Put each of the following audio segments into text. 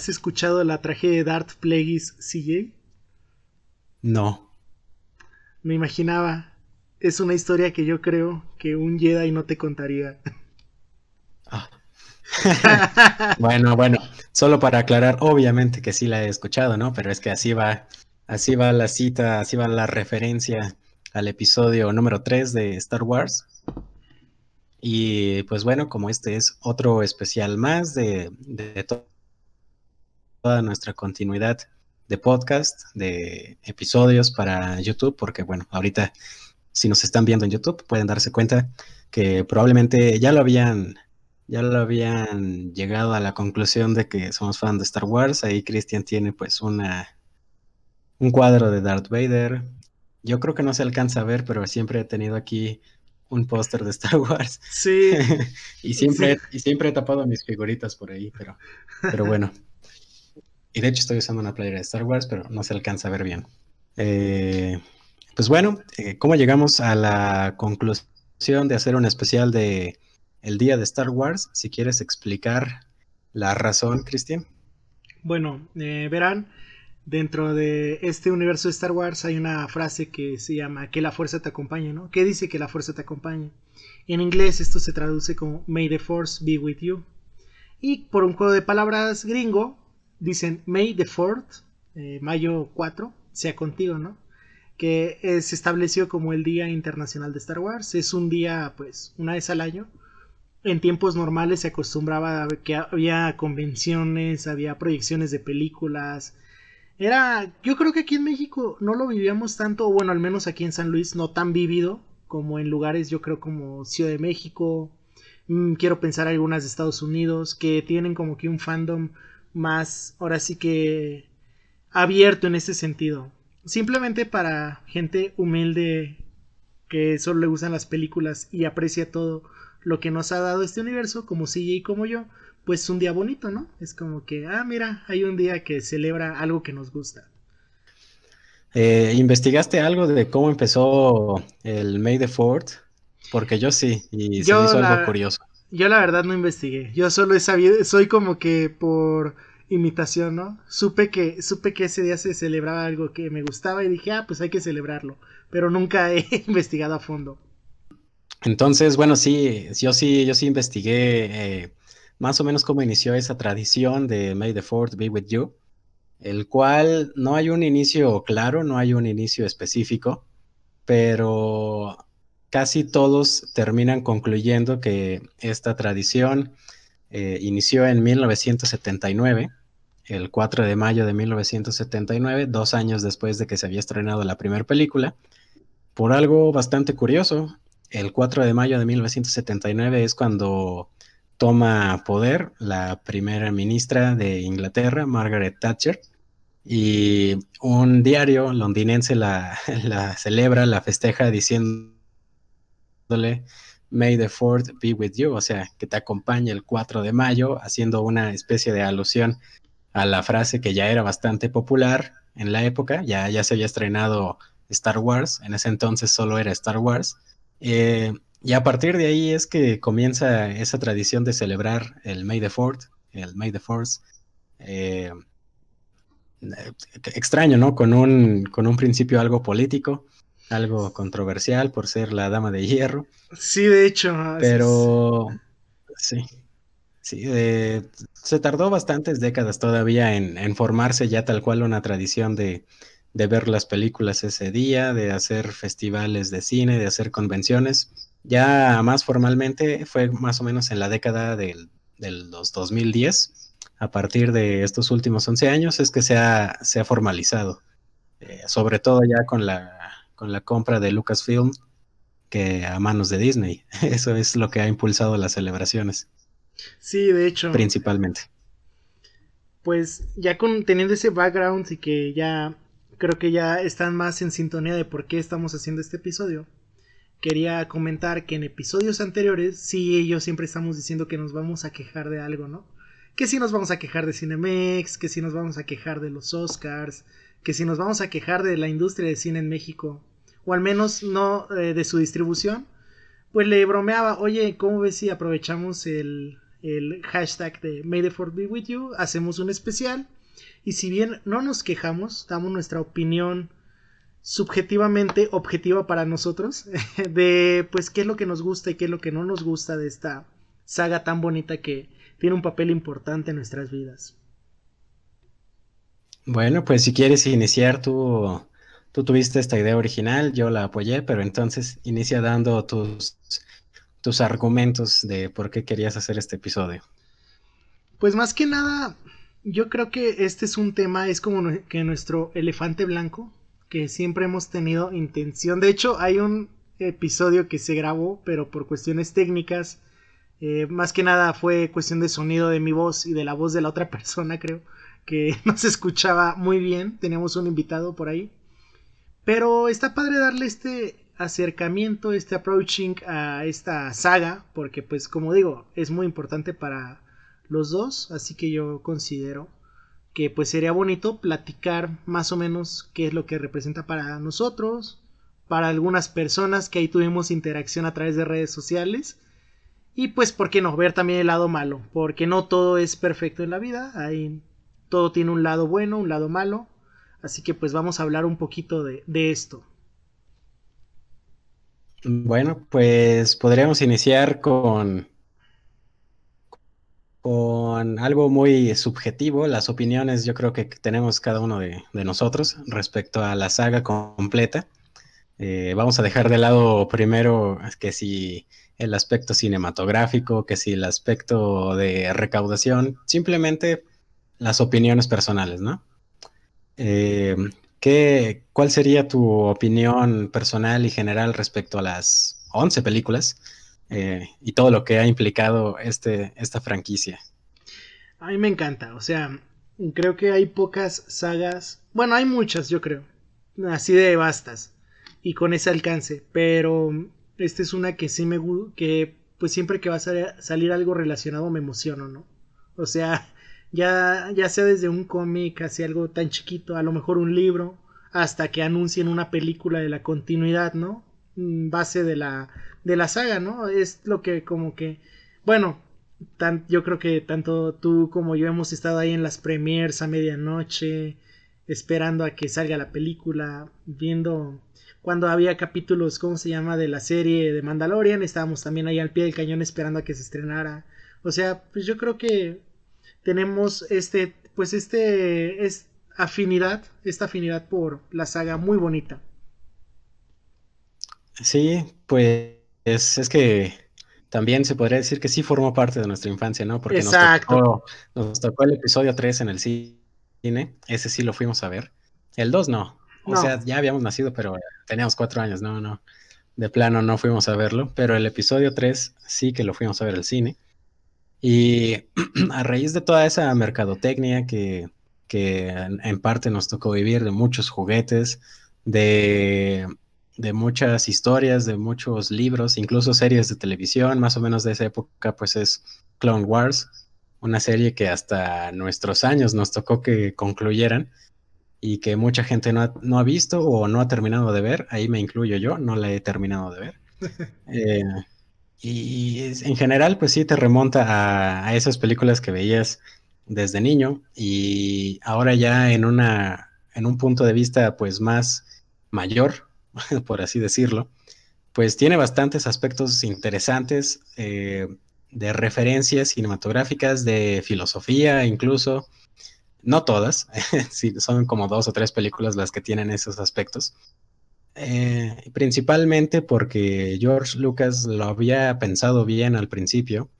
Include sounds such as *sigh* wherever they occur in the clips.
¿Has escuchado la tragedia de Darth Plagueis CJ? No. Me imaginaba. Es una historia que yo creo que un Jedi no te contaría. Ah. *laughs* bueno, bueno, solo para aclarar, obviamente que sí la he escuchado, ¿no? Pero es que así va, así va la cita, así va la referencia al episodio número 3 de Star Wars. Y pues bueno, como este es otro especial más de, de toda nuestra continuidad de podcast, de episodios para YouTube, porque bueno, ahorita si nos están viendo en YouTube pueden darse cuenta que probablemente ya lo habían ya lo habían llegado a la conclusión de que somos fan de Star Wars. Ahí Christian tiene pues una un cuadro de Darth Vader. Yo creo que no se alcanza a ver, pero siempre he tenido aquí un póster de Star Wars. Sí. *laughs* y siempre y siempre he tapado mis figuritas por ahí, pero pero bueno. Y de hecho estoy usando una playera de Star Wars, pero no se alcanza a ver bien. Eh, pues bueno, eh, ¿cómo llegamos a la conclusión de hacer un especial de el día de Star Wars. Si quieres explicar la razón, Cristian. Bueno, eh, verán, dentro de este universo de Star Wars hay una frase que se llama que la fuerza te acompañe, ¿no? ¿Qué dice que la fuerza te acompañe? En inglés esto se traduce como May the Force be with you. Y por un juego de palabras gringo, dicen May the 4th, eh, mayo 4, sea contigo, ¿no? Que eh, se estableció como el Día Internacional de Star Wars. Es un día, pues, una vez al año en tiempos normales se acostumbraba a que había convenciones, había proyecciones de películas. Era, yo creo que aquí en México no lo vivíamos tanto, o bueno, al menos aquí en San Luis no tan vivido como en lugares, yo creo como Ciudad de México, mm, quiero pensar algunas de Estados Unidos, que tienen como que un fandom más, ahora sí que abierto en ese sentido. Simplemente para gente humilde que solo le gustan las películas y aprecia todo lo que nos ha dado este universo, como CJ y como yo, pues un día bonito, ¿no? Es como que, ah, mira, hay un día que celebra algo que nos gusta. Eh, ¿Investigaste algo de cómo empezó el May the Fourth? Porque yo sí, y se me hizo algo curioso. Yo la verdad no investigué. Yo solo he sabido, soy como que por imitación, ¿no? Supe que, supe que ese día se celebraba algo que me gustaba y dije, ah, pues hay que celebrarlo. Pero nunca he *laughs* investigado a fondo. Entonces, bueno, sí, yo sí, yo sí investigué eh, más o menos cómo inició esa tradición de May the Fourth be with you, el cual no hay un inicio claro, no hay un inicio específico, pero casi todos terminan concluyendo que esta tradición eh, inició en 1979, el 4 de mayo de 1979, dos años después de que se había estrenado la primera película, por algo bastante curioso el 4 de mayo de 1979 es cuando toma poder la primera ministra de Inglaterra, Margaret Thatcher, y un diario londinense la, *laughs* celebra, la festeja May the 4th be with you, o sea, que te acompañe el 4 de mayo, haciendo una especie de alusión a la frase que ya era bastante popular en la época, ya, ya se había estrenado Star Wars, en ese entonces solo era Star Wars, eh, y a partir de ahí es que comienza esa tradición de celebrar el May the Fourth, el May the Fourth. Eh, extraño, ¿no? Con un, con un principio algo político, algo controversial por ser la dama de hierro. Sí, de hecho. Pero sí. Sí, eh, se tardó bastantes décadas todavía en, en, formarse ya tal cual una tradición de, de ver las películas ese día, de hacer festivales de cine, de hacer convenciones. Ya más formalmente fue más o menos en la década del, de los 2010. A partir de estos últimos 11 años es que se ha, se ha formalizado. Eh, sobre todo ya con la, con la compra de Lucasfilm que a manos de Disney. *laughs* Eso es lo que ha impulsado las celebraciones. Sí, de hecho. Principalmente. Pues ya con, teniendo ese background y que ya creo que ya están más en sintonía de por qué estamos haciendo este episodio. Quería comentar que en episodios anteriores, sí, ellos siempre estamos diciendo que nos vamos a quejar de algo, ¿no? Que si nos vamos a quejar de Cinemex, que si nos vamos a quejar de los Oscars, que si nos vamos a quejar de la industria de cine en México, o al menos no eh, de su distribución, pues le bromeaba, oye, ¿cómo ves si aprovechamos el, el hashtag de May the be with you, hacemos un especial. Y si bien no nos quejamos, damos nuestra opinión subjetivamente objetiva para nosotros *laughs* de pues qué es lo que nos gusta y qué es lo que no nos gusta de esta saga tan bonita que tiene un papel importante en nuestras vidas. Bueno, pues si quieres iniciar tú, tú tuviste esta idea original, yo la apoyé, pero entonces inicia dando tus, tus argumentos de por qué querías hacer este episodio. Pues más que nada, yo creo que este es un tema, es como que nuestro elefante blanco, que siempre hemos tenido intención. De hecho, hay un episodio que se grabó, pero por cuestiones técnicas, eh, más que nada fue cuestión de sonido de mi voz y de la voz de la otra *laughs* persona, creo, que *laughs* no se escuchaba muy bien. Teníamos un invitado por ahí. Pero está padre darle este acercamiento, este approaching a esta saga, porque pues como digo, es muy importante para los dos, así que yo considero que pues sería bonito platicar más o menos qué es lo que representa para nosotros, para algunas personas que ahí tuvimos interacción a través de redes sociales y pues, ¿por qué no? Ver también el lado malo, porque no todo es perfecto en la vida, hay, todo tiene un lado bueno, un lado malo, así que pues vamos a hablar un poquito de, de esto. Bueno, pues podríamos iniciar con, con algo muy subjetivo, las opiniones yo creo que tenemos cada uno de, nosotros respecto a la saga completa. Eh, vamos a dejar de lado primero que si el aspecto cinematográfico, que si el aspecto de recaudación, simplemente las opiniones personales, ¿no? Eh, ¿qué, ¿Cuál sería tu opinión personal y general respecto a las 11 películas eh, y todo lo que ha implicado este, esta franquicia? A mí me encanta, o sea, creo que hay pocas sagas, bueno, hay muchas, yo creo, así de vastas y con ese alcance, pero esta es una que sí me gusta, que pues siempre que va a salir algo relacionado me emociono, ¿no? O sea, ya, ya sea desde un cómic hacia algo tan chiquito, a lo mejor un libro, hasta que anuncien una película de la continuidad, ¿no? Mm, base de la, de la saga, ¿no? Es lo que como que, bueno, yo creo que tanto tú como yo hemos estado ahí en las premiers a medianoche, esperando a que salga la película, viendo cuando había capítulos, ¿cómo se llama?, de la serie de Mandalorian, estábamos también ahí al pie del cañón esperando a que se estrenara. O sea, pues yo creo que tenemos este, pues este, es afinidad, esta afinidad por la saga muy bonita. Sí, pues es, que también se podría decir que sí formó parte de nuestra infancia, ¿no? Porque Exacto. Nos, tocó, el episodio 3 en el cine, ese sí lo fuimos a ver. El 2 no, o sea, ya habíamos nacido, pero teníamos cuatro años, no, no. De plano no fuimos a verlo, pero el episodio 3 sí que lo fuimos a ver al cine. Y *clears throat* a raíz de toda esa mercadotecnia que, que en, parte nos tocó vivir, de muchos juguetes, de, de muchas historias, de muchos libros, incluso series de televisión, más o menos de esa época, pues es Clone Wars, una serie que hasta nuestros años nos tocó que concluyeran y que mucha gente no ha, visto o no ha terminado de ver, ahí me incluyo yo, no la he terminado de ver. *laughs* Eh, y en general, pues sí, te remonta a, esas películas que veías desde niño y ahora ya en, una, en un punto de vista pues más mayor, *laughs* por así decirlo, pues tiene bastantes aspectos interesantes eh, de referencias cinematográficas, de filosofía incluso, no todas, *laughs* son como dos o tres películas las que tienen esos aspectos. Eh, principalmente porque George Lucas lo había pensado bien al principio,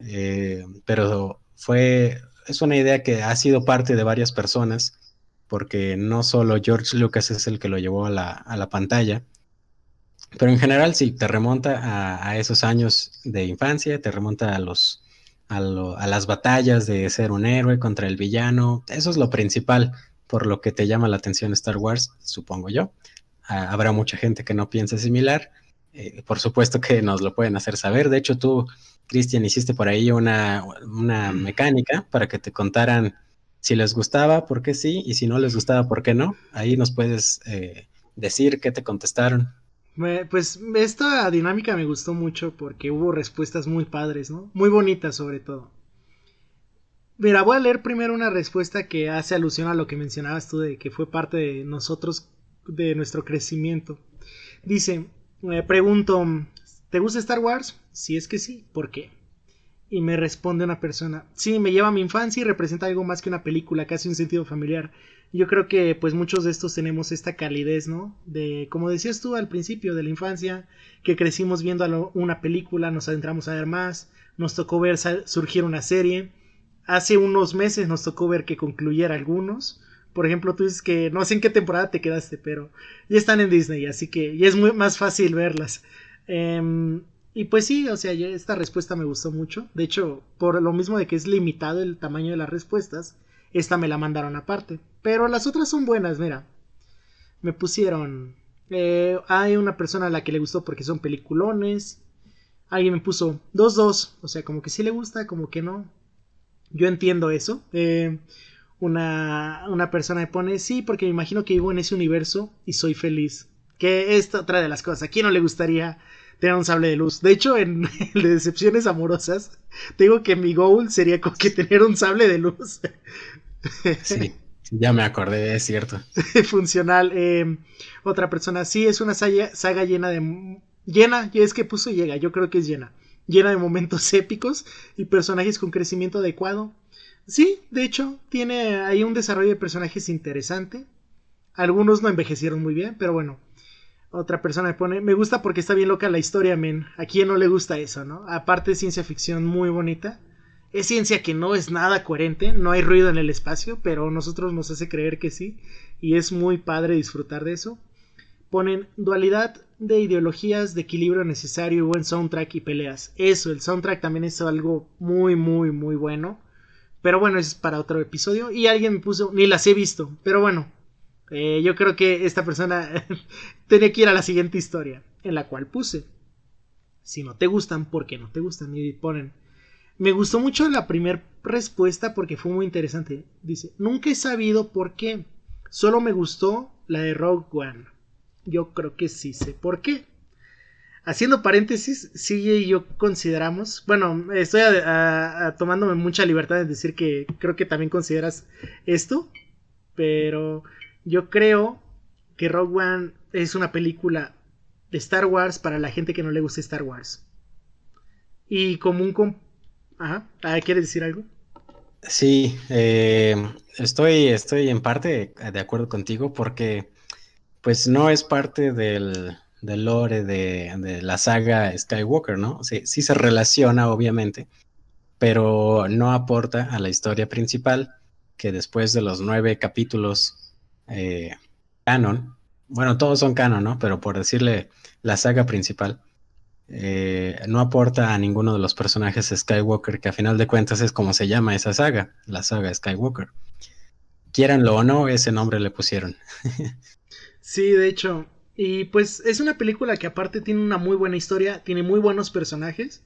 eh, pero fue, es una idea que ha sido parte de varias personas, porque no solo George Lucas es el que lo llevó a la, pantalla, pero en general sí, te remonta a, a, esos años de infancia, te remonta a los a, las batallas de ser un héroe contra el villano. Eso es lo principal por lo que te llama la atención Star Wars, supongo yo. Habrá mucha gente que no piense similar. Eh, por supuesto que nos lo pueden hacer saber. De hecho, tú, Cristian, hiciste por ahí una, una mecánica para que te contaran si les gustaba, por qué sí, y si no les gustaba, por qué no. Ahí nos puedes eh, decir qué te contestaron. pues esta dinámica me gustó mucho porque hubo respuestas muy padres, ¿no? Muy bonitas sobre todo. Mira, voy a leer primero una respuesta que hace alusión a lo que mencionabas tú de que fue parte de nosotros, de nuestro crecimiento. Dice, me pregunto, ¿te gusta Star Wars? Si es que sí, ¿por qué? Y me responde una persona, sí, me lleva a mi infancia y representa algo más que una película, casi un sentido familiar. Yo creo que pues muchos de estos tenemos esta calidez, ¿no? De, como decías tú al principio de la infancia, que crecimos viendo una película, nos adentramos a ver más, nos tocó ver surgir una serie. Hace unos meses nos tocó ver que concluyera algunos. Por ejemplo, tú dices que no sé en qué temporada te quedaste, pero ya están en Disney, así que ya es más fácil verlas. Eh, y pues sí, o sea, esta respuesta me gustó mucho. De hecho, por lo mismo de que es limitado el tamaño de las respuestas, esta me la mandaron aparte. Pero las otras son buenas, mira. Me pusieron... Eh, hay una persona a la que le gustó porque son peliculones. Alguien me puso 2-2. O sea, como que sí le gusta, como que no. Yo entiendo eso. Eh, una, una persona me pone, sí, porque me imagino que vivo en ese universo y soy feliz. Que esta otra de las cosas. ¿A quién no le gustaría tener un sable de luz. De hecho, en *laughs* el de decepciones amorosas, digo que mi goal sería como que tener un sable de luz. *laughs* Sí, ya me acordé, es cierto. *laughs* Funcional. Eh, otra persona, sí, es una saga, llena de... Llena, y es que puso llega, yo creo que es llena. Llena de momentos épicos y personajes con crecimiento adecuado. Sí, de hecho, tiene ahí un desarrollo de personajes interesante. Algunos no envejecieron muy bien, pero bueno, otra persona me pone, me gusta porque está bien loca la historia, men. ¿A quién no le gusta eso, no? Aparte ciencia ficción muy bonita. Es ciencia que no es nada coherente, no hay ruido en el espacio, pero nosotros nos hace creer que sí. Y es muy padre disfrutar de eso. Ponen dualidad de ideologías, de equilibrio necesario, buen soundtrack y peleas. Eso, el soundtrack también es algo muy, muy, muy bueno. Pero bueno, es para otro episodio. Y alguien me puso, ni las he visto. Pero bueno, eh, yo creo que esta persona *laughs* tenía que ir a la siguiente historia, en la cual puse. Si no te gustan, ¿por qué no te gustan? Y ponen. Me gustó mucho la primera respuesta porque fue muy interesante. Dice, nunca he sabido por qué. Solo me gustó la de Rogue One. Yo creo que sí sé por qué. Haciendo paréntesis, sí y yo consideramos, bueno, estoy tomándome mucha libertad de decir que creo que también consideras esto, pero yo creo que Rogue One es una película de Star Wars para la gente que no le gusta Star Wars. Y como un... Ajá, ah, ¿quieres decir algo? Sí, eh, estoy, estoy en parte de acuerdo contigo porque pues no es parte del, del lore de, de, la saga Skywalker, ¿no? Sí, sí se relaciona, obviamente, pero no aporta a la historia principal que después de los nueve capítulos eh, canon, bueno, todos son canon, ¿no? Pero por decirle la saga principal, eh, no aporta a ninguno de los personajes Skywalker, que a final de cuentas es como se llama esa saga, la saga Skywalker. Quieranlo o no, ese nombre le pusieron. *laughs* sí, de hecho. Y pues es una película que aparte tiene una muy buena historia, tiene muy buenos personajes,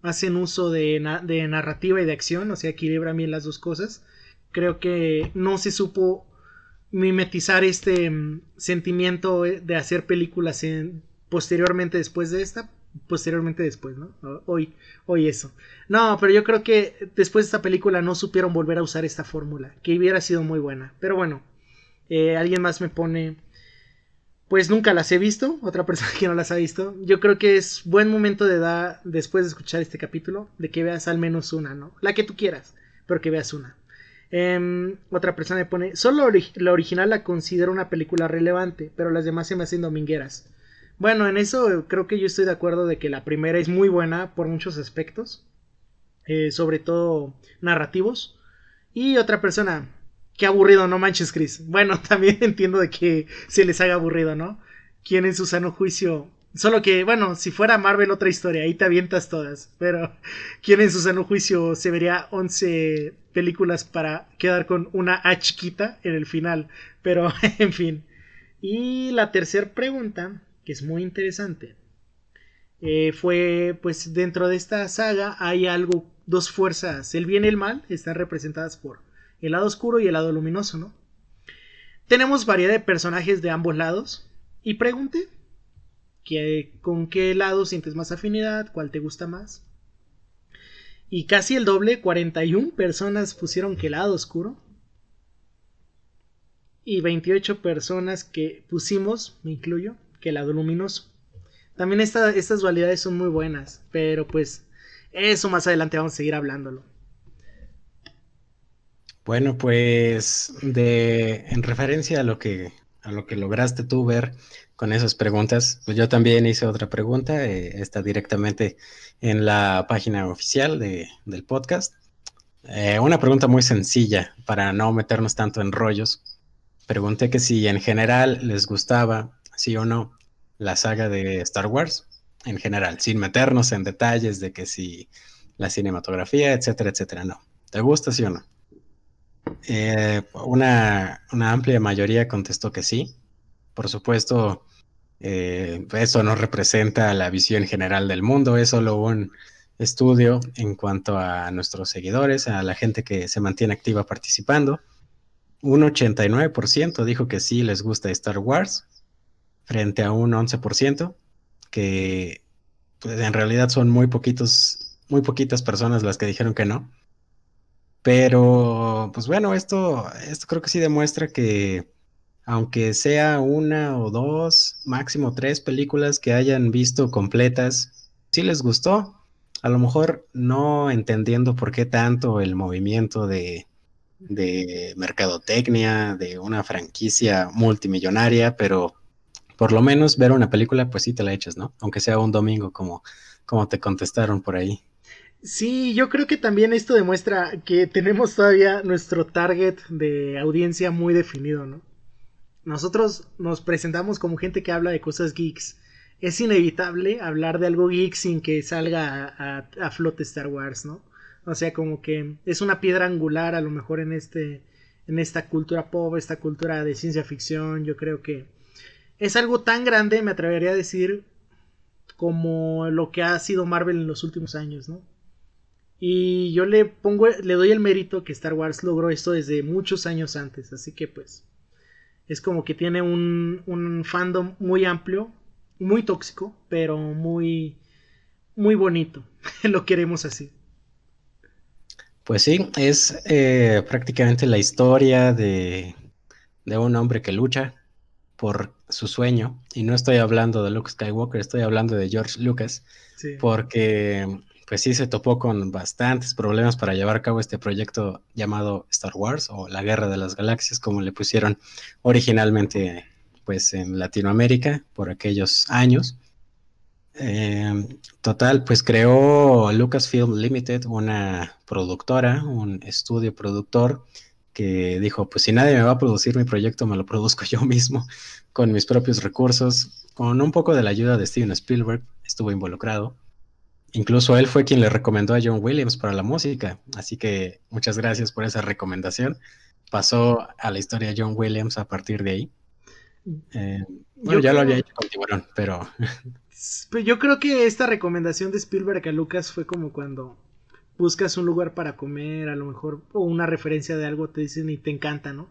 hacen uso de, de narrativa y de acción, o sea, equilibra bien las dos cosas. Creo que no se supo mimetizar este mm, sentimiento de hacer películas posteriormente después de esta, posteriormente después, ¿no? Hoy, hoy eso. No, pero yo creo que después de esta película no supieron volver a usar esta fórmula, que hubiera sido muy buena. Pero bueno, eh, alguien más me pone, pues nunca las he visto, otra persona *laughs* que no las ha visto. Yo creo que es buen momento de dar, después de escuchar este capítulo, de que veas al menos una, ¿no? La que tú quieras, pero que veas una. Em, otra persona me pone, solo la original la considero una película relevante, pero las demás se me hacen domingueras. Bueno, en eso creo que yo estoy de acuerdo de que la primera es muy buena por muchos aspectos, eh, sobre todo narrativos. Y otra persona, qué aburrido, no manches, Chris. Bueno, *laughs* también entiendo de que se les haga aburrido, ¿no? ¿Quién en su sano juicio Solo que, bueno, si fuera Marvel otra historia, ahí te avientas todas. Pero, *laughs* ¿quién en su sano juicio se vería 11 películas para quedar con una A chiquita en el final? Pero, *laughs* en fin. Y la tercera pregunta, que es muy interesante, eh, fue, pues dentro de esta saga hay algo, dos fuerzas, el bien y el mal, están representadas por el lado oscuro y el lado luminoso, ¿no? Tenemos variedad de personajes de ambos lados. Y pregunté con qué lado sientes más afinidad, cuál te gusta más. Y casi el doble, 41 personas pusieron que el lado oscuro. Y 28 personas que pusimos, me incluyo, que el lado luminoso. También estas dualidades son muy buenas, pero pues eso más adelante vamos a seguir hablándolo. Bueno, pues de en referencia a lo que a lo que lograste tú ver con esas preguntas, pues yo también hice otra pregunta, eh, está directamente en la página oficial de, del podcast. Eh, una pregunta muy sencilla para no meternos tanto en rollos. Pregunté que si en general les gustaba, sí o no, la saga de Star Wars, en general, sin meternos en detalles de que si la cinematografía, etcétera, etcétera, no. ¿Te gusta, sí o no? Eh, una, una, amplia mayoría contestó que sí. Por supuesto, eh, eso no representa la visión general del mundo, es solo un estudio en cuanto a nuestros seguidores, a la gente que se mantiene activa participando. Un 89% dijo que sí les gusta Star Wars, frente a un 11% que pues, en realidad son muy poquitos, muy poquitas personas las que dijeron que no. Pero, pues bueno, esto, esto creo que sí demuestra que aunque sea una o dos, máximo tres películas que hayan visto completas, si les gustó. A lo mejor no entendiendo por qué tanto el movimiento de, de mercadotecnia, de una franquicia multimillonaria, pero por lo menos ver una película, pues sí te la echas, ¿no? Aunque sea un domingo, como, como te contestaron por ahí. Sí, yo creo que también esto demuestra que tenemos todavía nuestro target de audiencia muy definido, ¿no? Nosotros nos presentamos como gente que habla de cosas geeks. Es inevitable hablar de algo geek sin que salga a, a, flote Star Wars, ¿no? O sea, como que es una piedra angular a lo mejor en este en esta cultura pop, esta cultura de ciencia ficción, yo creo que es algo tan grande, me atrevería a decir, como lo que ha sido Marvel en los últimos años, ¿no? Y yo le pongo, le doy el mérito que Star Wars logró esto desde muchos años antes, así que pues es como que tiene un, un fandom muy amplio, muy tóxico, pero muy, muy bonito, *laughs* lo queremos así. Pues sí, es eh, prácticamente la historia de, de un hombre que lucha por su sueño, y no estoy hablando de Luke Skywalker, estoy hablando de George Lucas, porque pues sí se topó con bastantes problemas para llevar a cabo este proyecto llamado Star Wars o la Guerra de las Galaxias, como le pusieron originalmente pues en Latinoamérica por aquellos años. Em, total, pues creó Lucasfilm Limited, una productora, un estudio productor que dijo, pues si nadie me va a producir mi proyecto, me lo produzco yo mismo con mis propios recursos, con un poco de la ayuda de Steven Spielberg, estuvo involucrado. Incluso él fue quien le recomendó a John Williams para la música, así que muchas gracias por esa recomendación. Pasó a la historia John Williams a partir de ahí. Eh, bueno, ya lo había hecho con Tiburón, pero... *laughs* Pues yo creo que esta recomendación de Spielberg a Lucas fue como cuando buscas un lugar para comer, a lo mejor, o una referencia de algo te dicen y te encanta, ¿no?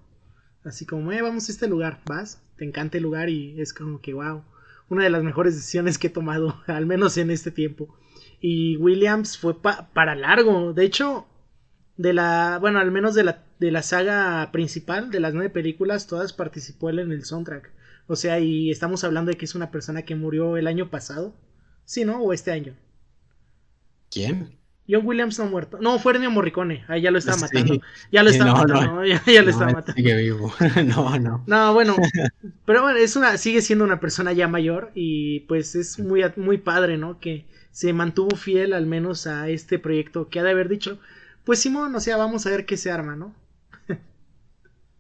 Así como, eh, vamos a este lugar, vas, te encanta el lugar y es como que, wow, una de las mejores decisiones que he tomado, *laughs* al menos en este tiempo. Y Williams fue para largo. De hecho, de la. Bueno, al menos de la, de la saga principal, de las nueve películas, todas participó él en el soundtrack. O sea, y estamos hablando de que es una persona que murió el año pasado. Sí, ¿no? O este año. ¿Quién? John Williams no ha muerto. No, fue Ennio Morricone. Ahí ya lo estaba matando. Ya lo estaba matando. Ya, lo estaba matando. Sigue vivo. *laughs* no, no. No, bueno. *laughs* Pero bueno, es una, sigue siendo una persona ya mayor. Y pues es muy, muy padre, ¿no? Que se mantuvo fiel al menos a este proyecto que ha de haber dicho, pues Simón, o sea, vamos a ver qué se arma, ¿no?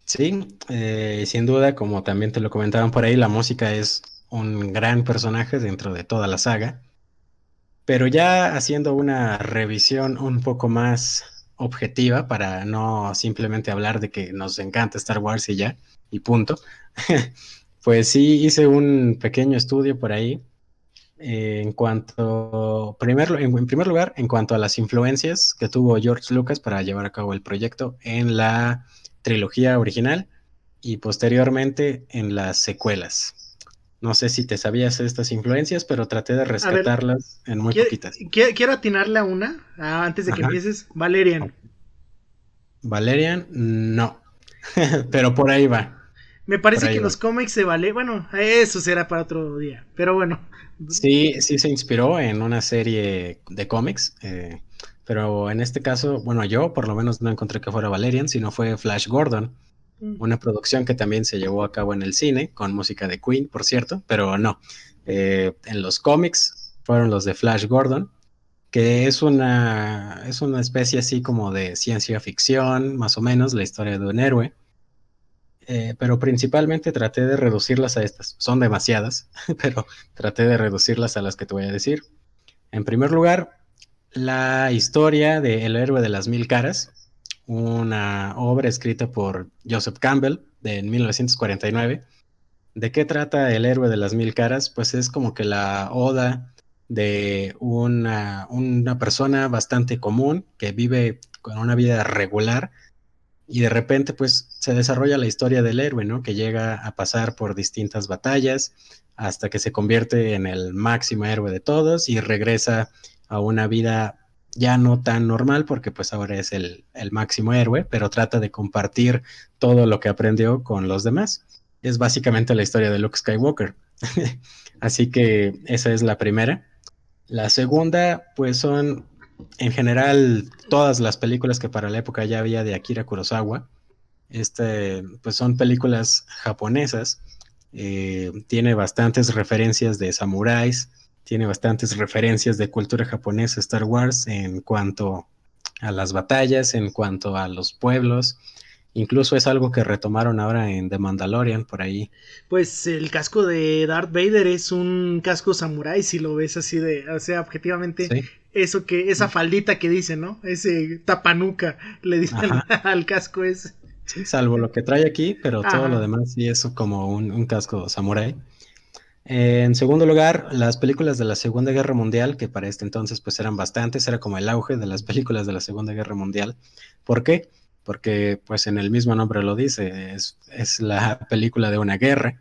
sí, eh, sin duda, como también te lo comentaban por ahí, la música es un gran personaje dentro de toda la saga. Pero ya haciendo una revisión un poco más objetiva para no simplemente hablar de que nos encanta Star Wars y ya, y punto. *laughs* pues sí, hice un pequeño estudio por ahí en cuanto, primero, en, primer lugar, en cuanto a las influencias que tuvo George Lucas para llevar a cabo el proyecto en la trilogía original y posteriormente en las secuelas. No sé si te sabías estas influencias, pero traté de rescatarlas en muy poquitas. Quiero, atinarle a una ah, antes de que empieces. Valerian. Valerian, no. *laughs* pero por ahí va. Me parece que los cómics se vale. Bueno, eso será para otro día. Pero bueno. Sí, sí se inspiró en una serie de cómics. Eh, pero en este caso, bueno, yo por lo menos no encontré que fuera Valerian, sino fue Flash Gordon. Mm. Una producción que también se llevó a cabo en el cine, con música de Queen, por cierto, pero no. Eh, en los cómics fueron los de Flash Gordon, que es una, es una especie así como de ciencia ficción, más o menos, la historia de un héroe. Eh, pero principalmente traté de reducirlas a estas. Son demasiadas, *laughs* pero traté de reducirlas a las que te voy a decir. En primer lugar, la historia de El héroe de las mil caras, una obra escrita por Joseph Campbell de 1949. ¿De qué trata El héroe de las mil caras? Pues es como que la oda de una, una persona bastante común que vive con una vida regular y de repente pues se desarrolla la historia del héroe, ¿no? Que llega a pasar por distintas batallas hasta que se convierte en el máximo héroe de todos y regresa a una vida ya no tan normal porque pues ahora es el, máximo héroe, pero trata de compartir todo lo que aprendió con los demás. Es básicamente la historia de Luke Skywalker. *laughs* Así que esa es la primera. La segunda, pues son en general todas las películas que para la época ya había de Akira Kurosawa. Este, pues son películas japonesas. Eh, tiene bastantes referencias de samuráis, tiene bastantes referencias de cultura japonesa Star Wars en cuanto a las batallas, en cuanto a los pueblos. Incluso es algo que retomaron ahora en The Mandalorian por ahí. Pues el casco de Darth Vader es un casco samurai si lo ves así de, o sea, objetivamente eso que esa faldita que dice, ¿no? Ese tapanuca le dicen *laughs* al casco ese. Sí, salvo lo que trae aquí, pero todo lo demás sí es como un, un casco samurai en segundo lugar, las películas de la Segunda Guerra Mundial, que para este entonces pues eran bastantes, era como el auge de las películas de la Segunda Guerra Mundial. ¿Por qué? Porque pues en el mismo nombre lo dice, es, la película de una guerra,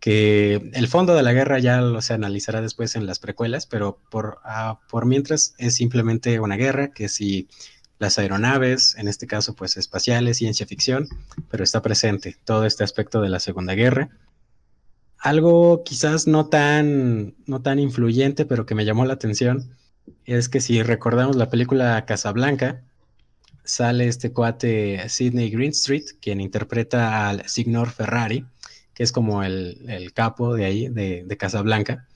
que el fondo de la guerra ya lo se analizará después en las precuelas, pero por, ah, por mientras es simplemente una guerra, que si las aeronaves, en este caso pues espaciales, ciencia ficción, pero está presente todo este aspecto de la Segunda Guerra. Algo quizás no tan, no tan influyente, pero que me llamó la atención, es que si recordamos la película Casablanca, sale este cuate Sidney Greenstreet, quien interpreta al Signor Ferrari, que es como el, capo de ahí, de, Casablanca.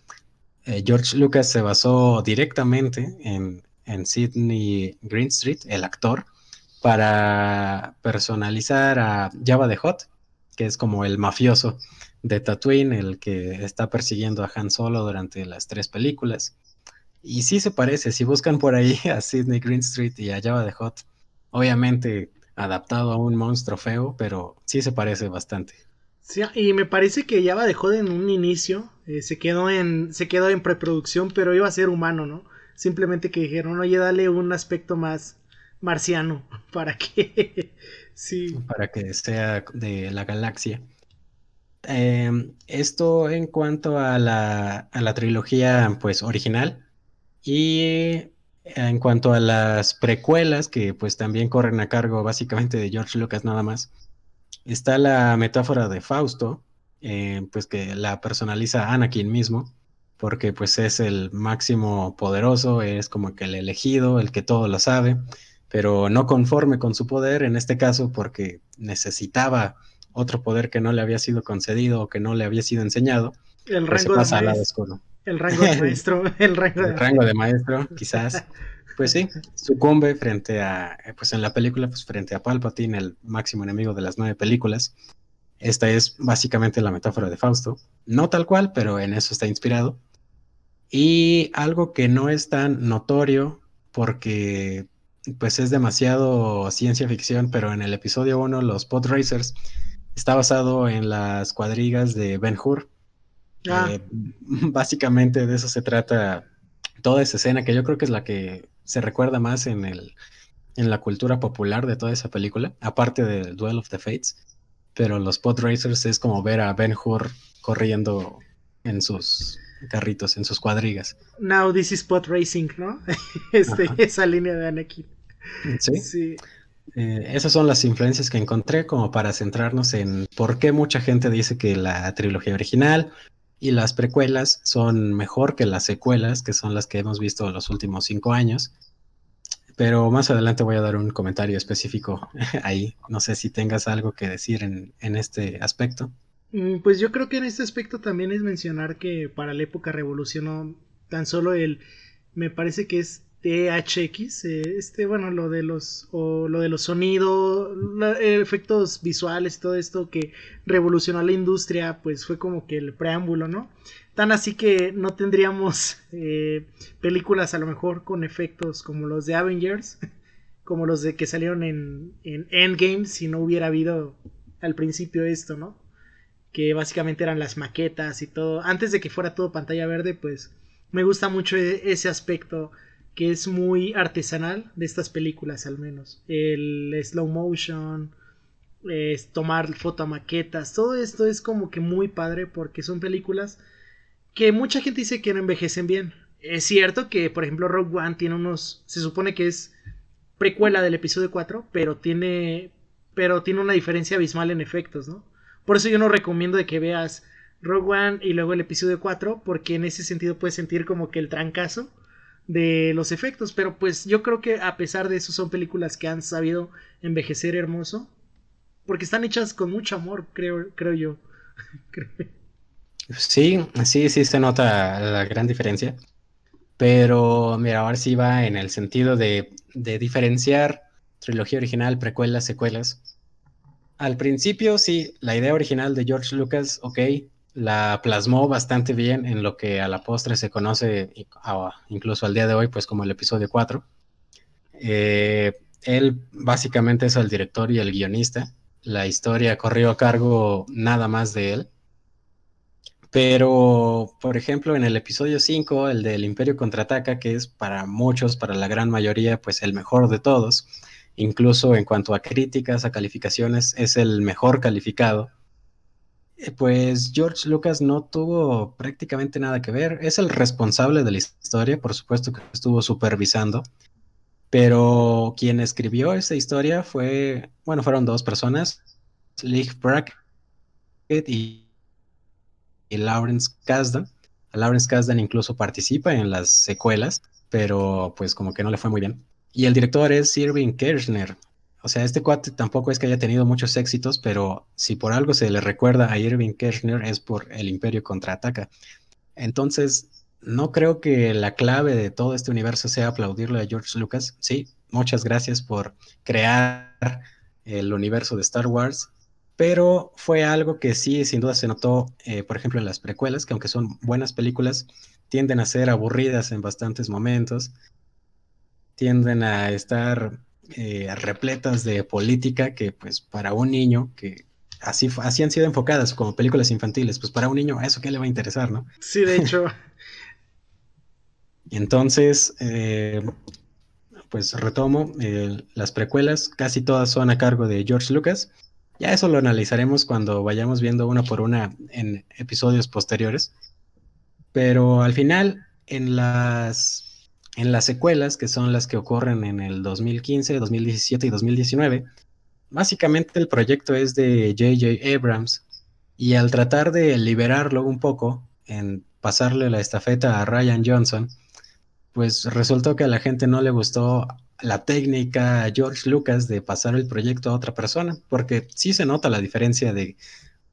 Eh, George Lucas se basó directamente en, en Sidney Greenstreet, el actor, para personalizar a Java de Hot, que es como el mafioso de Tatooine, el que está persiguiendo a Han Solo durante las tres películas. Y sí se parece, si buscan por ahí *laughs* a Sidney Greenstreet y a Java de Hot, obviamente adaptado a un monstruo feo, pero sí se parece bastante. Sí, y me parece que Java de Hot en un inicio eh, se quedó en se quedó en preproducción, pero iba a ser humano, ¿no? Simplemente que dijeron, oye, dale un aspecto más marciano *laughs* para que *laughs* sí. Para que sea de la galaxia. Em, esto en cuanto a la, trilogía pues original y en cuanto a las precuelas que pues también corren a cargo básicamente de George Lucas nada más, está la metáfora de Fausto, eh, pues que la personaliza Anakin mismo, porque pues es el máximo poderoso, es como que el elegido, el que todo lo sabe, pero no conforme con su poder, en este caso porque necesitaba otro poder que no le había sido concedido o que no le había sido enseñado, el pues rango de *laughs* maestro. El rango de maestro, el rango de, maestro, quizás. *laughs* Pues sí, sucumbe frente a, pues en la película, pues frente a Palpatine, el máximo enemigo de las nueve películas. Esta es básicamente la metáfora de Fausto. No tal cual, pero en eso está inspirado. Y algo que no es tan notorio porque pues es demasiado ciencia ficción, pero en el episodio 1 los pod racers Está basado en las cuadrigas de Ben Hur. Ah. Eh, *laughs* básicamente de eso se trata toda esa escena, que yo creo que es la que se recuerda más en, el, en la cultura popular de toda esa película, aparte del Duel of the Fates. Pero los Pod Racers es como ver a Ben Hur corriendo en sus carritos, en sus cuadrigas. Now this is Spot Racing, ¿no? *laughs* Este, esa línea de Anakin. Sí. Eh, esas son las influencias que encontré como para centrarnos en por qué mucha gente dice que la trilogía original y las precuelas son mejor que las secuelas, que son las que hemos visto los últimos cinco años. Pero más adelante voy a dar un comentario específico *laughs* ahí. No sé si tengas algo que decir en, en este aspecto. Mm, pues yo creo que en este aspecto también es mencionar que para la época revolucionó tan solo el, me parece que es THX, eh, este, bueno, lo de los, o lo de los sonidos, efectos visuales y todo esto que revolucionó la industria, pues fue como que el preámbulo, ¿no? Tan así que no tendríamos *laughs* eh, películas a lo mejor con efectos como los de Avengers, *laughs* como los de que salieron en, en Endgame, si no hubiera habido al principio esto, ¿no? Que básicamente eran las maquetas y todo. Antes de que fuera todo pantalla verde, pues me gusta mucho e-, ese aspecto que es muy artesanal de estas películas al menos. El slow motion, es tomar fotomaquetas, todo esto es como que muy padre porque son películas que mucha gente dice que no envejecen bien. Es cierto que, por ejemplo, Rogue One tiene unos, se supone que es precuela del episodio 4, pero tiene, pero tiene una diferencia abismal en efectos, ¿no? Por eso yo no recomiendo de que veas Rogue One y luego el episodio 4, porque en ese sentido puedes sentir como que el trancazo de los efectos, pero pues yo creo que a pesar de eso son películas que han sabido envejecer hermoso, porque están hechas con mucho amor, creo, *laughs* creo yo. sí, sí, sí se nota la gran diferencia, pero mira, ahora sí va en el sentido de, de diferenciar trilogía original, precuelas, secuelas. Al principio, sí, la idea original de George Lucas, ok, la plasmó bastante bien en lo que a la postre se conoce, incluso al día de hoy, pues como el episodio 4. Eh, él básicamente es el director y el guionista. La historia corrió a cargo nada más de él. Pero, por ejemplo, en el episodio 5, el del Imperio contraataca, que es para muchos, para la gran mayoría, pues el mejor de todos, incluso en cuanto a críticas, a calificaciones, es el mejor calificado pues George Lucas no tuvo prácticamente nada que ver. Es el responsable de la historia, por supuesto que estuvo supervisando. Pero quien escribió esa historia fue, bueno, fueron dos personas, Lee Brackett y, y Lawrence Kasdan. Lawrence Kasdan incluso participa en las secuelas, pero pues como que no le fue muy bien. Y el director es Irving Kirchner, o sea, este cuate tampoco es que haya tenido muchos éxitos, pero si por algo se le recuerda a Irving Kirchner es por el Imperio contraataca. Entonces, no creo que la clave de todo este universo sea aplaudirle a George Lucas. Sí, muchas gracias por crear el universo de Star Wars, pero fue algo que sí, sin duda se notó, eh, por ejemplo, en las precuelas, que aunque son buenas películas, tienden a ser aburridas en bastantes momentos, tienden a estar eh, repletas de política que pues para un niño que así, así han sido enfocadas como películas infantiles, pues para un niño eso qué le va a interesar, ¿no? Sí, de hecho. *laughs* Entonces, eh, pues retomo, eh, las precuelas casi todas son a cargo de George Lucas. Ya eso lo analizaremos cuando vayamos viendo una por una en episodios posteriores. Pero al final, en las en las secuelas, que son las que ocurren en el 2015, 2017 y 2019, básicamente el proyecto es de JJ Abrams y al tratar de liberarlo un poco, en pasarle la estafeta a Ryan Johnson, pues resultó que a la gente no le gustó la técnica a George Lucas de pasar el proyecto a otra persona, porque sí se nota la diferencia de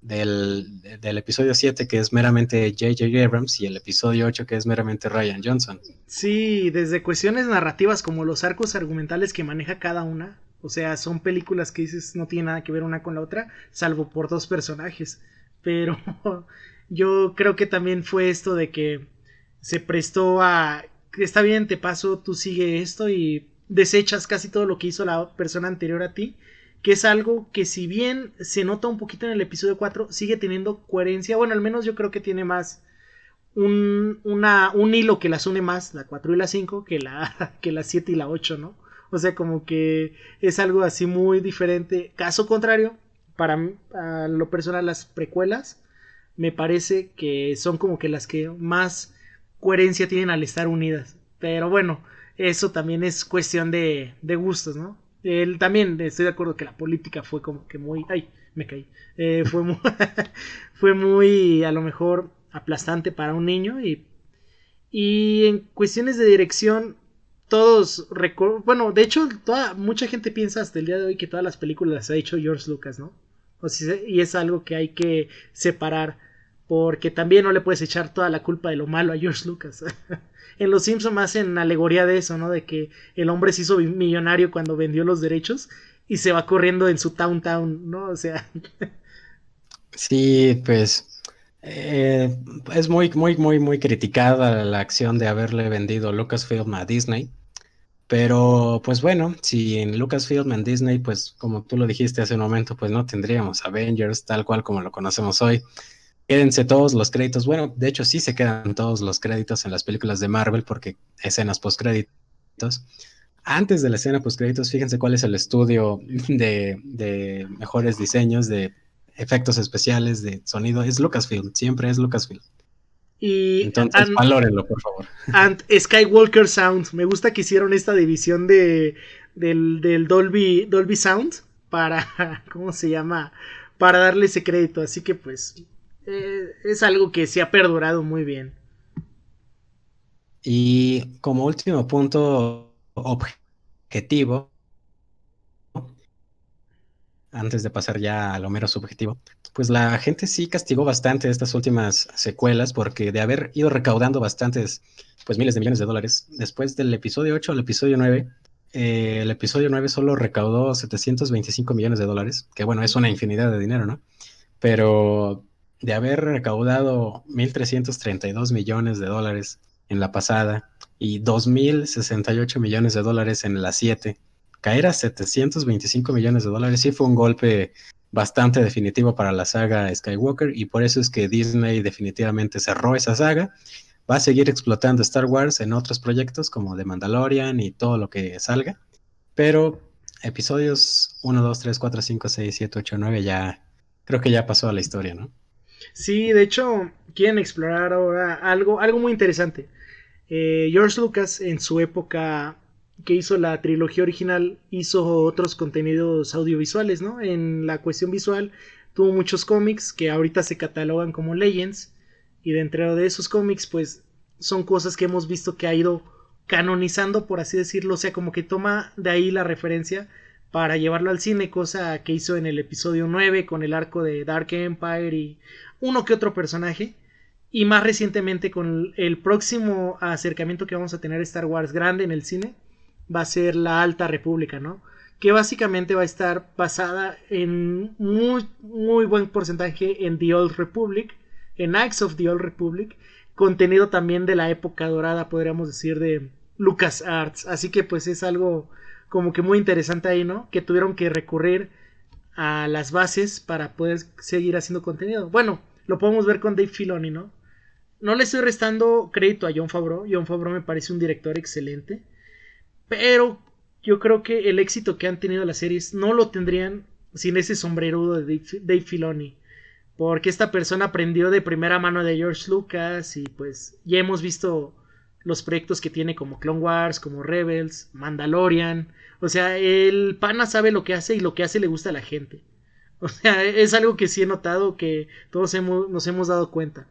del, episodio 7 que es meramente J.J. Abrams y el episodio 8 que es meramente Ryan Johnson. Sí, desde cuestiones narrativas como los arcos argumentales que maneja cada una, o sea, son películas que dices no tienen nada que ver una con la otra, salvo por dos personajes, pero *laughs* yo creo que también fue esto de que se prestó a está bien, te paso, tú sigue esto y desechas casi todo lo que hizo la persona anterior a ti que es algo que si bien se nota un poquito en el episodio 4, sigue teniendo coherencia, bueno, al menos yo creo que tiene más un, una, un hilo que las une más, la 4 y la 5, que la, *laughs* que la 7 y la 8, ¿no? O sea, como que es algo así muy diferente. Caso contrario, para, lo personal, las precuelas me parece que son como que las que más coherencia tienen al estar unidas. Pero bueno, eso también es cuestión de, de gustos, ¿no? Él también estoy de acuerdo que la política fue como que muy... Ay, me caí. Eh, fue, muy, *laughs* fue muy, a lo mejor, aplastante para un niño y, y en cuestiones de dirección, todos bueno, de hecho, toda, mucha gente piensa hasta el día de hoy que todas las películas las ha hecho George Lucas, ¿no? O y es algo que hay que separar porque también no le puedes echar toda la culpa de lo malo a George Lucas. *laughs* en Los Simpsons hacen alegoría de eso, ¿no? De que el hombre se hizo millonario cuando vendió los derechos y se va corriendo en su town town, ¿no? O sea. *laughs* sí, pues eh, es muy, muy, muy, muy criticada la acción de haberle vendido Lucasfilm a Disney. Pero, pues bueno, si en Lucasfilm en Disney, pues como tú lo dijiste hace un momento, pues no tendríamos Avengers tal cual como lo conocemos hoy. Quédense todos los créditos. Bueno, de hecho sí se quedan todos los créditos en las películas de Marvel porque escenas post créditos antes de la escena post créditos, fíjense cuál es el estudio de, mejores diseños, de efectos especiales, de sonido. Es Lucasfilm, siempre es Lucasfilm. Y Entonces, valórenlo, por favor. And Skywalker Sound. Me gusta que hicieron esta división de, del, Dolby, Dolby Sound para, *laughs* ¿cómo se llama? Para darle ese crédito. Así que pues eh, es algo que se ha perdurado muy bien. Y como último punto, objetivo, antes de pasar ya a lo mero subjetivo, pues la gente sí castigó bastante estas últimas secuelas porque de haber ido recaudando bastantes, pues miles de millones de dólares, después del episodio 8 al episodio 9, eh, el episodio 9 solo recaudó 725 millones de dólares, que bueno, es una infinidad de dinero, ¿no? Pero de haber recaudado 1.332 millones de dólares en la pasada y 2.068 millones de dólares en la 7. Caer a 725 millones de dólares sí fue un golpe bastante definitivo para la saga Skywalker y por eso es que Disney definitivamente cerró esa saga. Va a seguir explotando Star Wars en otros proyectos como The Mandalorian y todo lo que salga, pero episodios 1, 2, 3, 4, 5, 6, 7, 8, 9 ya creo que ya pasó a la historia, ¿no? Sí, de hecho quieren explorar ahora algo, algo muy interesante. Eh, George Lucas en su época que hizo la trilogía original hizo otros contenidos audiovisuales, ¿no? En la cuestión visual tuvo muchos cómics que ahorita se catalogan como Legends y dentro de esos cómics pues son cosas que hemos visto que ha ido canonizando por así decirlo, o sea, como que toma de ahí la referencia para llevarlo al cine, cosa que hizo en el episodio 9 con el arco de Dark Empire y uno que otro personaje y más recientemente con el próximo acercamiento que vamos a tener a Star Wars grande en el cine, va a ser la Alta República, ¿no? Que básicamente va a estar basada en muy, muy buen porcentaje en The Old Republic, en Acts of the Old Republic, contenido también de la época dorada, podríamos decir, de Lucas Arts. Así que pues es algo como que muy interesante ahí, ¿no? Que tuvieron que recurrir a las bases para poder seguir haciendo contenido. Bueno, lo podemos ver con Dave Filoni, ¿no? no le estoy restando crédito a John Favreau. John Favreau me parece un director excelente. Pero yo creo que el éxito que han tenido las series no lo tendrían sin ese sombrero de Dave Filoni. Porque esta persona aprendió de primera mano de George Lucas y pues ya hemos visto los proyectos que tiene como Clone Wars, como Rebels, Mandalorian. O sea, el pana sabe lo que hace y lo que hace le gusta a la gente. *laughs* O sea, es algo que sí he notado que todos hemos, nos hemos dado cuenta.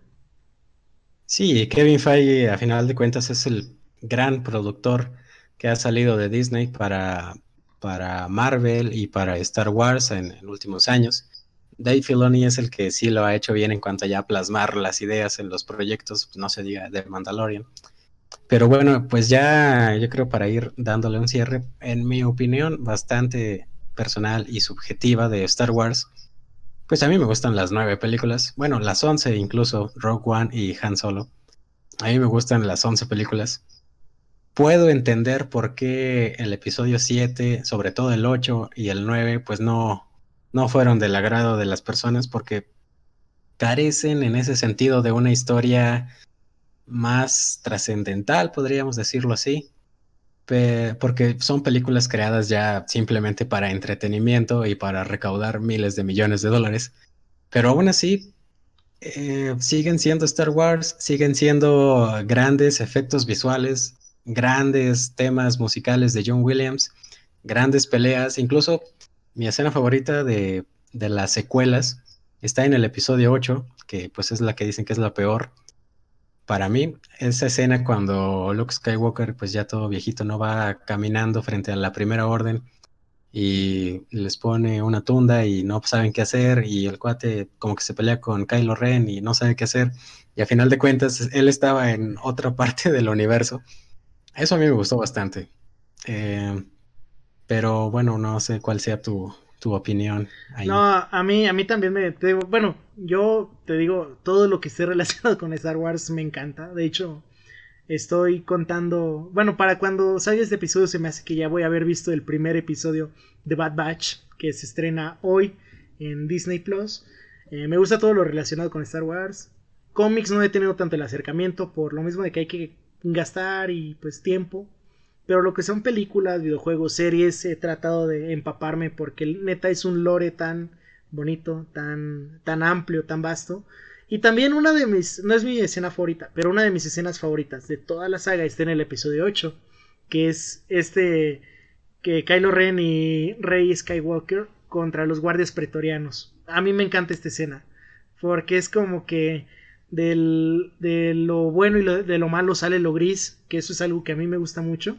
Sí, Kevin Feige a final de cuentas es el gran productor que ha salido de Disney para, para Marvel y para Star Wars en, últimos años. Dave Filoni es el que sí lo ha hecho bien en cuanto a ya plasmar las ideas en los proyectos, pues no se diga de Mandalorian. Pero bueno, pues ya yo creo para ir dándole un cierre, en mi opinión bastante personal y subjetiva de Star Wars, pues a mí me gustan las nueve películas, bueno, las once incluso, Rogue One y Han Solo. A mí me gustan las once películas. Puedo entender por qué el episodio 7, sobre todo el 8 y el 9, pues no, no fueron del agrado de las personas porque carecen en ese sentido de una historia más trascendental, podríamos decirlo así porque son películas creadas ya simplemente para entretenimiento y para recaudar miles de millones de dólares. Pero aún así, eh, siguen siendo Star Wars, siguen siendo grandes efectos visuales, grandes temas musicales de John Williams, grandes peleas, incluso mi escena favorita de, de las secuelas está en el episodio 8, que pues es la que dicen que es la peor. Para mí, esa escena cuando Luke Skywalker, pues ya todo viejito, no va caminando frente a la primera orden y les pone una tunda y no saben qué hacer y el cuate como que se pelea con Kylo Ren y no sabe qué hacer y a final de cuentas él estaba en otra *laughs* parte del universo. Eso a mí me gustó bastante. Eh, pero bueno, no sé cuál sea tu, tu opinión. No, a mí, a mí también me... bueno, yo te digo, todo lo que esté *laughs* relacionado con Star Wars me encanta. De hecho, Estoy contando. Bueno, para cuando salga este episodio, se me hace que ya voy a haber visto el primer episodio de Bad Batch, que se estrena hoy en Disney Plus. Eh, me gusta todo lo relacionado con Star Wars. Cómics no he tenido tanto el acercamiento, por lo mismo de que hay que gastar y pues tiempo. Pero lo que son películas, videojuegos, series, he tratado de empaparme porque neta es un lore tan bonito, tan, tan amplio, tan vasto y también una de mis, no es mi escena favorita, pero una de mis escenas favoritas de toda la saga está en el episodio 8, que es este que Kylo Ren y Rey Skywalker contra los guardias pretorianos. A mí me encanta esta escena, porque es como que de lo bueno y de lo malo sale lo gris, que eso es algo que a mí me gusta mucho.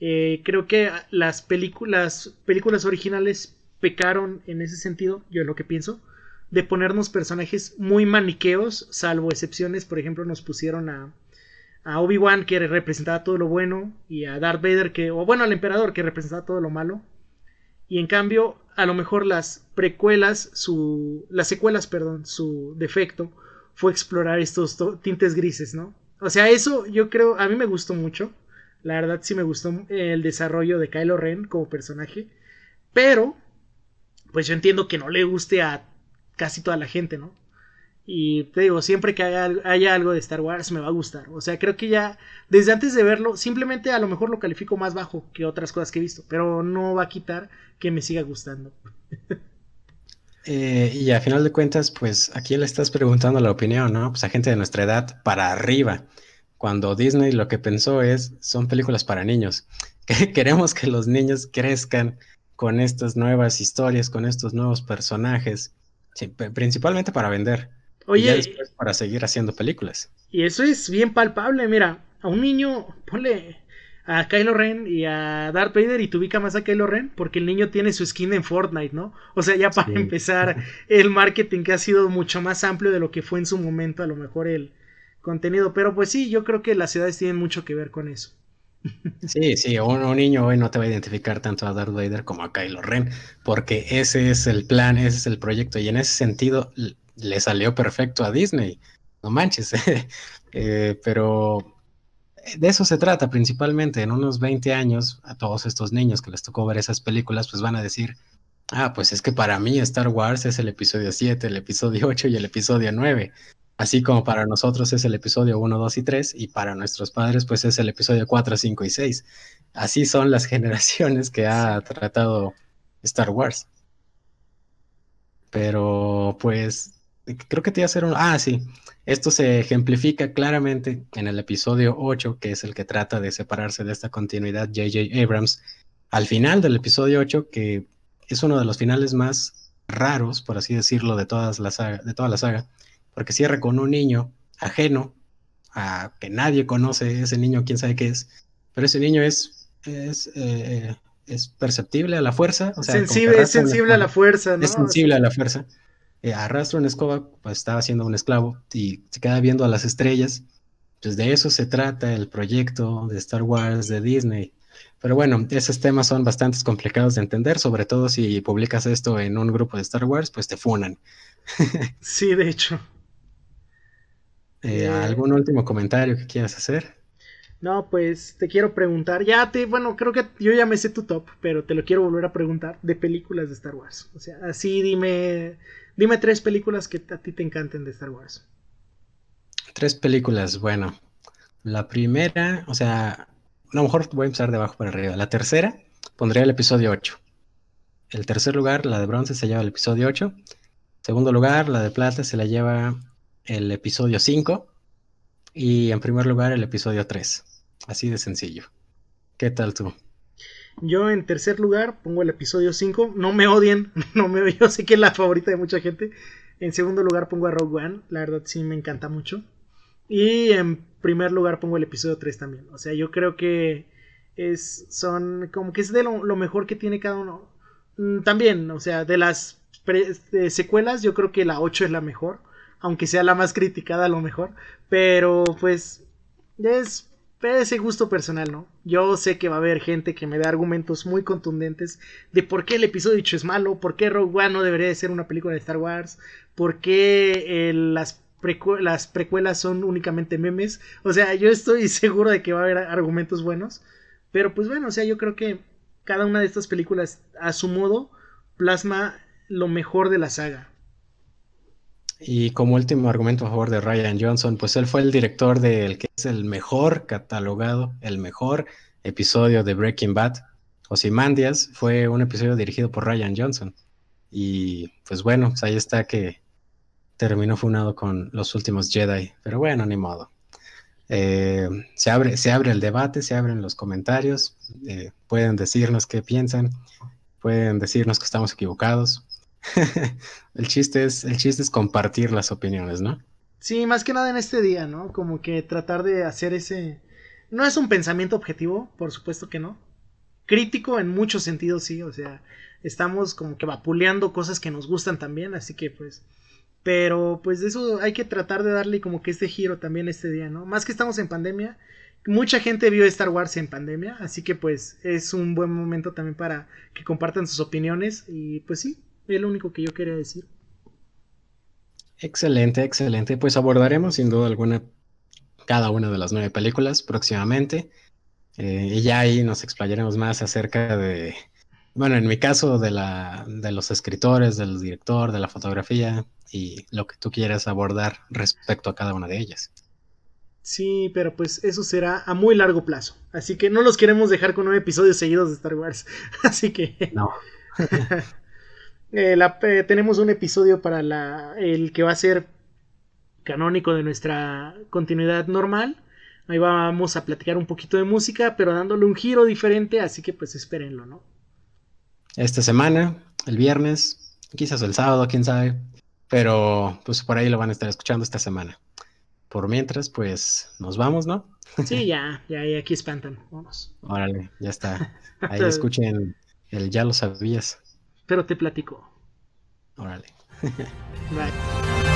Eh, creo que las películas, películas originales pecaron en ese sentido, yo es lo que pienso de ponernos personajes muy maniqueos, salvo excepciones, por ejemplo, nos pusieron a, a Obi-Wan que representaba todo lo bueno y a Darth Vader que, o bueno, al emperador que representaba todo lo malo. Y en cambio, a lo mejor las precuelas, su, las secuelas, perdón, su defecto fue explorar estos tintes grises, ¿no? O sea, eso yo creo, a mí me gustó mucho. La verdad sí me gustó el desarrollo de Kylo Ren como personaje. Pero, pues yo entiendo que no le guste a casi toda la gente, ¿no? Y te digo, siempre que haya, algo de Star Wars me va a gustar. O sea, creo que ya desde antes de verlo, simplemente a lo mejor lo califico más bajo que otras cosas que he visto, pero no va a quitar que me siga gustando. *laughs* Eh, y a final de cuentas, pues aquí le estás preguntando la opinión, ¿no? Pues a gente de nuestra edad para arriba. Cuando Disney lo que pensó es, son películas para niños. *laughs* Queremos que los niños crezcan con estas nuevas historias, con estos nuevos personajes Sí, principalmente para vender. Oye, y después para seguir haciendo películas. Y eso es bien palpable, mira, a un niño, ponle a Kylo Ren y a Darth Vader y te ubica más a Kylo Ren porque el niño tiene su skin en Fortnite, ¿no? O sea, ya para empezar, el marketing que ha sido mucho más amplio de lo que fue en su momento, a lo mejor el contenido. Pero pues sí, yo creo que las ciudades tienen mucho que ver con eso. *laughs* Sí, sí, un, niño hoy no te va a identificar tanto a Darth Vader como a Kylo Ren, porque ese es el plan, ese es el proyecto, y en ese sentido le salió perfecto a Disney, no manches, *laughs* eh, pero de eso se trata principalmente, en unos 20 años, a todos estos niños que les tocó ver esas películas, pues van a decir, ah, pues es que para mí Star Wars es el episodio 7, el episodio 8 y el episodio 9, Así como para nosotros es el episodio 1, 2 y 3, y para nuestros padres pues es el episodio 4, 5 y 6. Así son las *laughs* generaciones que ha tratado Star Wars. Pero pues creo que te iba a hacer un... Ah, sí. Esto se ejemplifica claramente en el episodio 8, que es el que trata de separarse de esta continuidad J.J. Abrams. Al final del episodio 8, que es uno de los finales más raros, por así decirlo, de, todas las de toda la saga porque cierra con un niño ajeno, a que nadie conoce ese niño, quién sabe qué es, pero ese niño es, es, eh, es perceptible a la fuerza. O sea, sensible, es sensible a la fuerza, ¿no? Es sensible a la fuerza. Eh, arrastra una escoba, pues estaba siendo un esclavo y se queda viendo a las estrellas. Pues de eso se trata el proyecto de Star Wars de Disney. Pero bueno, esos temas son bastante complicados de entender, sobre todo si publicas esto en un grupo de Star Wars, pues te funan. *laughs* sí, de hecho. Eh, eh, ¿Algún último comentario que quieras hacer? No, pues te quiero preguntar, ya te, bueno, creo que yo ya me sé tu top, pero te lo quiero volver a preguntar de películas de Star Wars. O sea, así dime, dime tres películas que a ti te encanten de Star Wars. Tres películas, bueno. La primera, o sea, a lo mejor voy a empezar de abajo para arriba. La tercera, pondría el episodio 8. El tercer lugar, la de bronce, se llama el episodio 8. Segundo lugar, la de plata se la lleva el episodio 5 y en primer lugar el episodio 3. Así de sencillo. ¿Qué tal tú? Yo en tercer lugar pongo el episodio 5. No me odien, *laughs* no me yo sé que es la favorita de mucha gente. En segundo lugar pongo a Rogue One, la verdad sí me encanta mucho. Y en primer lugar pongo el episodio 3 también. O sea, yo creo que es son como que es de lo, mejor que tiene cada uno. Mm, también, o sea, de las secuelas yo creo que la 8 es la mejor, aunque sea la más criticada a lo mejor, pero pues es ese gusto personal, ¿no? Yo sé que va a haber gente que me dé argumentos muy contundentes de por qué el episodio 8 es malo, por qué Rogue One no debería de ser una película de Star Wars, por qué las, las precuelas son únicamente memes. O sea, yo estoy *laughs* seguro de que va a haber argumentos buenos. Pero pues bueno, o sea, yo creo que cada una de estas películas a su modo plasma lo mejor de la saga. Y como último argumento a favor de Ryan Johnson, pues él fue el director del que es el mejor catalogado, el mejor episodio de Breaking Bad. Ozymandias fue un episodio dirigido por Ryan Johnson. Y pues bueno, pues ahí está que terminó funado con los últimos Jedi. Pero bueno, ni modo. Eh, se, abre, se abre el debate, se abren los comentarios. Eh, pueden decirnos qué piensan, pueden decirnos que estamos equivocados. *laughs* el, chiste es, el chiste es compartir las opiniones, ¿no? Sí, más que nada en este día, ¿no? Como que tratar de hacer ese... No es un pensamiento objetivo, por supuesto que no. Crítico en muchos sentidos, sí, o sea, estamos como que vapuleando cosas que nos gustan también, así que pues... Pero pues de eso hay que tratar de darle como que este giro también este día, ¿no? Más que estamos en pandemia, mucha gente vio Star Wars en pandemia, así que pues es un buen momento también para que compartan sus opiniones y pues sí, es lo único que yo quería decir. Excelente, excelente. Pues abordaremos sin duda alguna cada una de las nueve películas próximamente. Eh, y ya ahí nos explayaremos más acerca de, bueno, en mi caso, de, la, de los escritores, del director, de la fotografía y lo que tú quieras abordar respecto a cada una de ellas. Sí, pero pues eso será a muy largo plazo. Así que no los queremos dejar con nueve episodios seguidos de Star Wars. *laughs* Así que... No. *laughs* Eh, eh, tenemos un episodio para la, el que va a ser canónico de nuestra continuidad normal. Ahí vamos a platicar un poquito de música, pero dándole un giro diferente, así que pues espérenlo, ¿no? Esta semana, el viernes, quizás el sábado, quién sabe, pero pues por ahí lo van a estar escuchando esta semana. Por mientras, pues nos vamos, ¿no? Sí, *laughs* ya, ya, ya aquí espantan, vamos. Órale, ya está. *laughs* Ahí escuchen el ya lo sabías pero te platico. Órale. Bye.